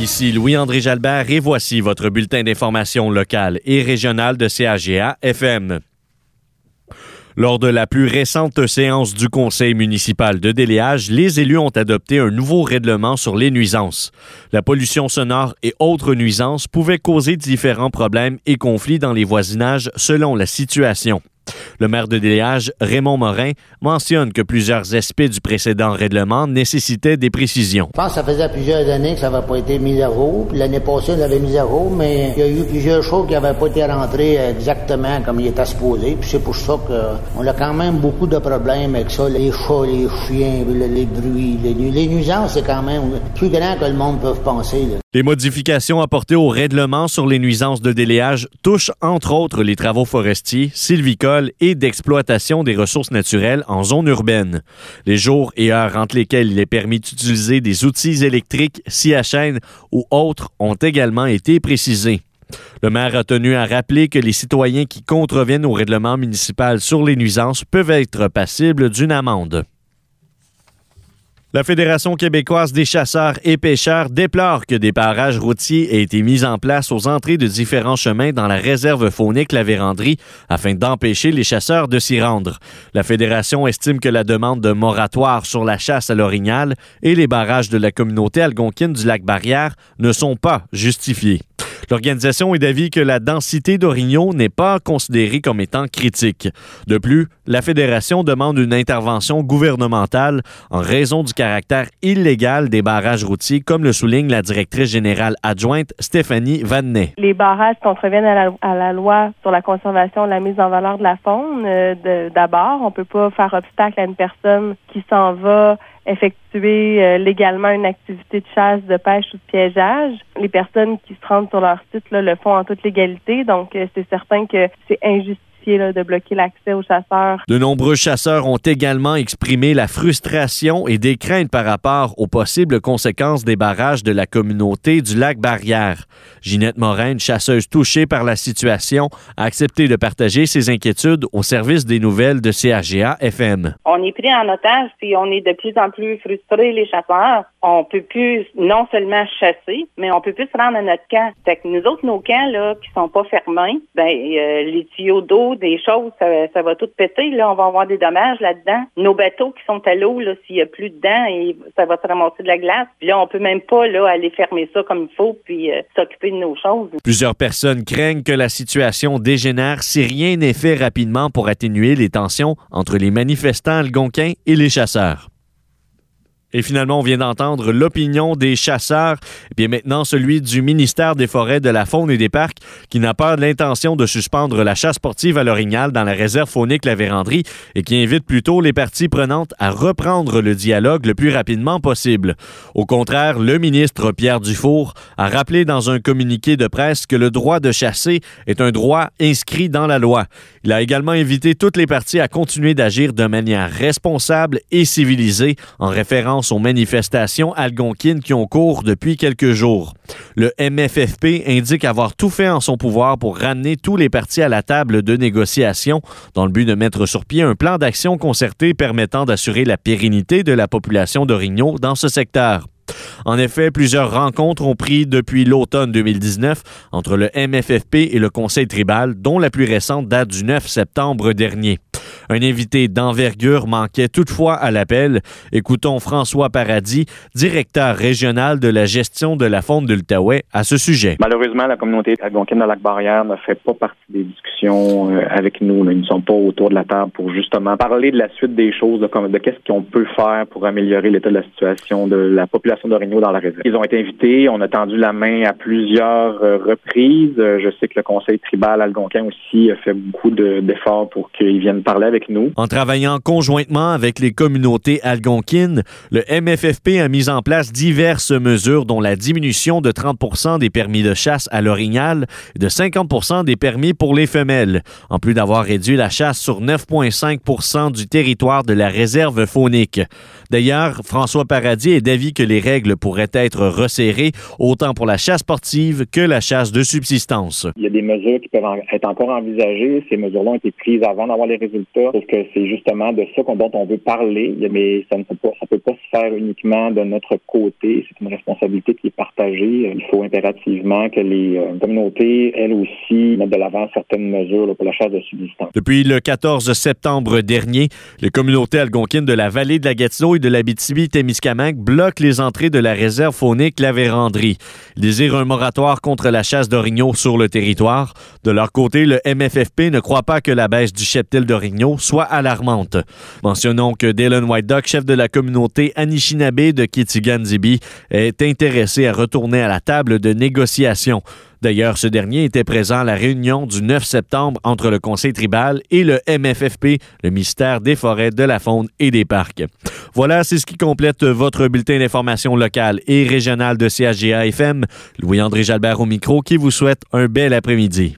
Ici Louis-André Jalbert et voici votre bulletin d'information locale et régionale de CAGA FM. Lors de la plus récente séance du conseil municipal de déléage, les élus ont adopté un nouveau règlement sur les nuisances. La pollution sonore et autres nuisances pouvaient causer différents problèmes et conflits dans les voisinages selon la situation. Le maire de Déléage, Raymond Morin, mentionne que plusieurs aspects du précédent règlement nécessitaient des précisions. Je pense que ça faisait plusieurs années que ça n'avait pas été mis à jour. Puis l'année passée, on l'avait mis à jour, mais il y a eu plusieurs choses qui n'avaient pas été rentrées exactement comme il était supposé. Puis c'est pour ça qu'on a quand même beaucoup de problèmes avec ça. Les chats, les chiens, les, bruits, les, nuisances, c'est quand même plus grand que le monde peut penser. Les modifications apportées au règlement sur les nuisances de déléage touchent entre autres les travaux forestiers, sylvicoles et d'exploitation des ressources naturelles en zone urbaine. Les jours et heures entre lesquels il est permis d'utiliser des outils électriques, scie à chaîne ou autres ont également été précisés. Le maire a tenu à rappeler que les citoyens qui contreviennent au règlement municipal sur les nuisances peuvent être passibles d'une amende. La Fédération québécoise des chasseurs et pêcheurs déplore que des barrages routiers aient été mis en place aux entrées de différents chemins dans la réserve faunique La Vérandrie afin d'empêcher les chasseurs de s'y rendre. La Fédération estime que la demande de moratoire sur la chasse à l'orignal et les barrages de la communauté algonquine du lac Barrière ne sont pas justifiés. L'organisation est d'avis que la densité d'orignaux n'est pas considérée comme étant critique. De plus, la Fédération demande une intervention gouvernementale en raison du caractère illégal des barrages routiers, comme le souligne la directrice générale adjointe Stéphanie Vannet. Les barrages contreviennent à la, loi sur la conservation et la mise en valeur de la faune. Euh, d'abord, on peut pas faire obstacle à une personne qui s'en va effectuer euh, légalement une activité de chasse, de pêche ou de piégeage. Les personnes qui se rendent sur leur site là, le font en toute légalité, donc euh, c'est certain que c'est de bloquer l'accès aux chasseurs. De nombreux chasseurs ont également exprimé la frustration et des craintes par rapport aux possibles conséquences des barrages de la communauté du lac Barrière. Ginette Morin, chasseuse touchée par la situation, a accepté de partager ses inquiétudes au service des nouvelles de CAGA FM. On est pris en otage puis on est de plus en plus frustrés, les chasseurs. On peut plus non seulement chasser, mais on peut plus se rendre à notre camp. Fait que nous autres, nos camps, là, qui sont pas fermés, ben, euh, les tuyaux d'eau, des choses, ça, va tout péter. Là, on va avoir des dommages là-dedans. Nos bateaux qui sont à l'eau, là, s'il y a plus dedans, et ça va se ramasser de la glace. Puis là, on peut même pas là aller fermer ça comme il faut puis euh, s'occuper de nos choses. Plusieurs personnes craignent que la situation dégénère si rien n'est fait rapidement pour atténuer les tensions entre les manifestants algonquins et les chasseurs. Et finalement, on vient d'entendre l'opinion des chasseurs, et bien maintenant celui du ministère des Forêts, de la Faune et des Parcs, qui n'a pas l'intention de suspendre la chasse sportive à l'orignal dans la réserve faunique La Vérandrie et qui invite plutôt les parties prenantes à reprendre le dialogue le plus rapidement possible. Au contraire, le ministre Pierre Dufour a rappelé dans un communiqué de presse que le droit de chasser est un droit inscrit dans la loi. Il a également invité toutes les parties à continuer d'agir de manière responsable et civilisée en référence aux manifestations algonquines qui ont cours depuis quelques jours. Le MFFP indique avoir tout fait en son pouvoir pour ramener tous les partis à la table de négociation dans le but de mettre sur pied un plan d'action concerté permettant d'assurer la pérennité de la population d'Orignaux dans ce secteur. En effet, plusieurs rencontres ont pris depuis l'automne 2019 entre le MFFP et le Conseil tribal, dont la plus récente date du 9 septembre dernier. Un invité d'envergure manquait toutefois à l'appel. Écoutons François Paradis, directeur régional de la gestion de la faune de l'Outaouais, à ce sujet. Malheureusement, la communauté algonquine de Lac-Barrière ne fait pas partie des discussions euh, avec nous. Ils ne sont pas autour de la table pour justement parler de la suite des choses, de, qu'est-ce qu'on peut faire pour améliorer l'état de la situation de la population d'Origno dans la réserve. Ils ont été invités, on a tendu la main à plusieurs euh, reprises. Euh, je sais que le conseil tribal algonquin aussi a fait beaucoup d'efforts pour qu'ils viennent parler avec nous. En travaillant conjointement avec les communautés algonquines, le MFFP a mis en place diverses mesures dont la diminution de 30% des permis de chasse à l'orignal et de 50 des permis pour les femelles, en plus d'avoir réduit la chasse sur 9,5% du territoire de la réserve faunique. D'ailleurs, François Paradis est d'avis que les règles pourraient être resserrées, autant pour la chasse sportive que la chasse de subsistance. Il y a des mesures qui peuvent être encore envisagées. Ces mesures-là ont été prises avant d'avoir les résultats, parce que c'est justement de ça dont on veut parler, mais ça ne peut pas, ça peut pas se faire uniquement de notre côté. C'est une responsabilité qui est partagée. Il faut impérativement que les euh, communautés, elles aussi, mettent de l'avant certaines mesures pour la chasse de subsistance. Depuis le 14 septembre dernier, les communautés algonquines de la vallée de la Gatineau de l'Abitibi-Témiscamingue bloquent les entrées de la réserve faunique La Vérandrie. Ils désirent un moratoire contre la chasse d'orignaux sur le territoire. De leur côté, le MFFP ne croit pas que la baisse du cheptel d'orignaux soit alarmante. Mentionnons que Dylan White Duck, chef de la communauté Anishinaabe de Kitigan-Zibi, est intéressé à retourner à la table de négociation. D'ailleurs, ce dernier était présent à la réunion du 9 septembre entre le Conseil tribal et le MFFP, le ministère des Forêts, de la Faune et des Parcs. Voilà, c'est ce qui complète votre bulletin d'information locale et régionale de CHGA FM. Louis-André Jalbert au micro qui vous souhaite un bel après-midi.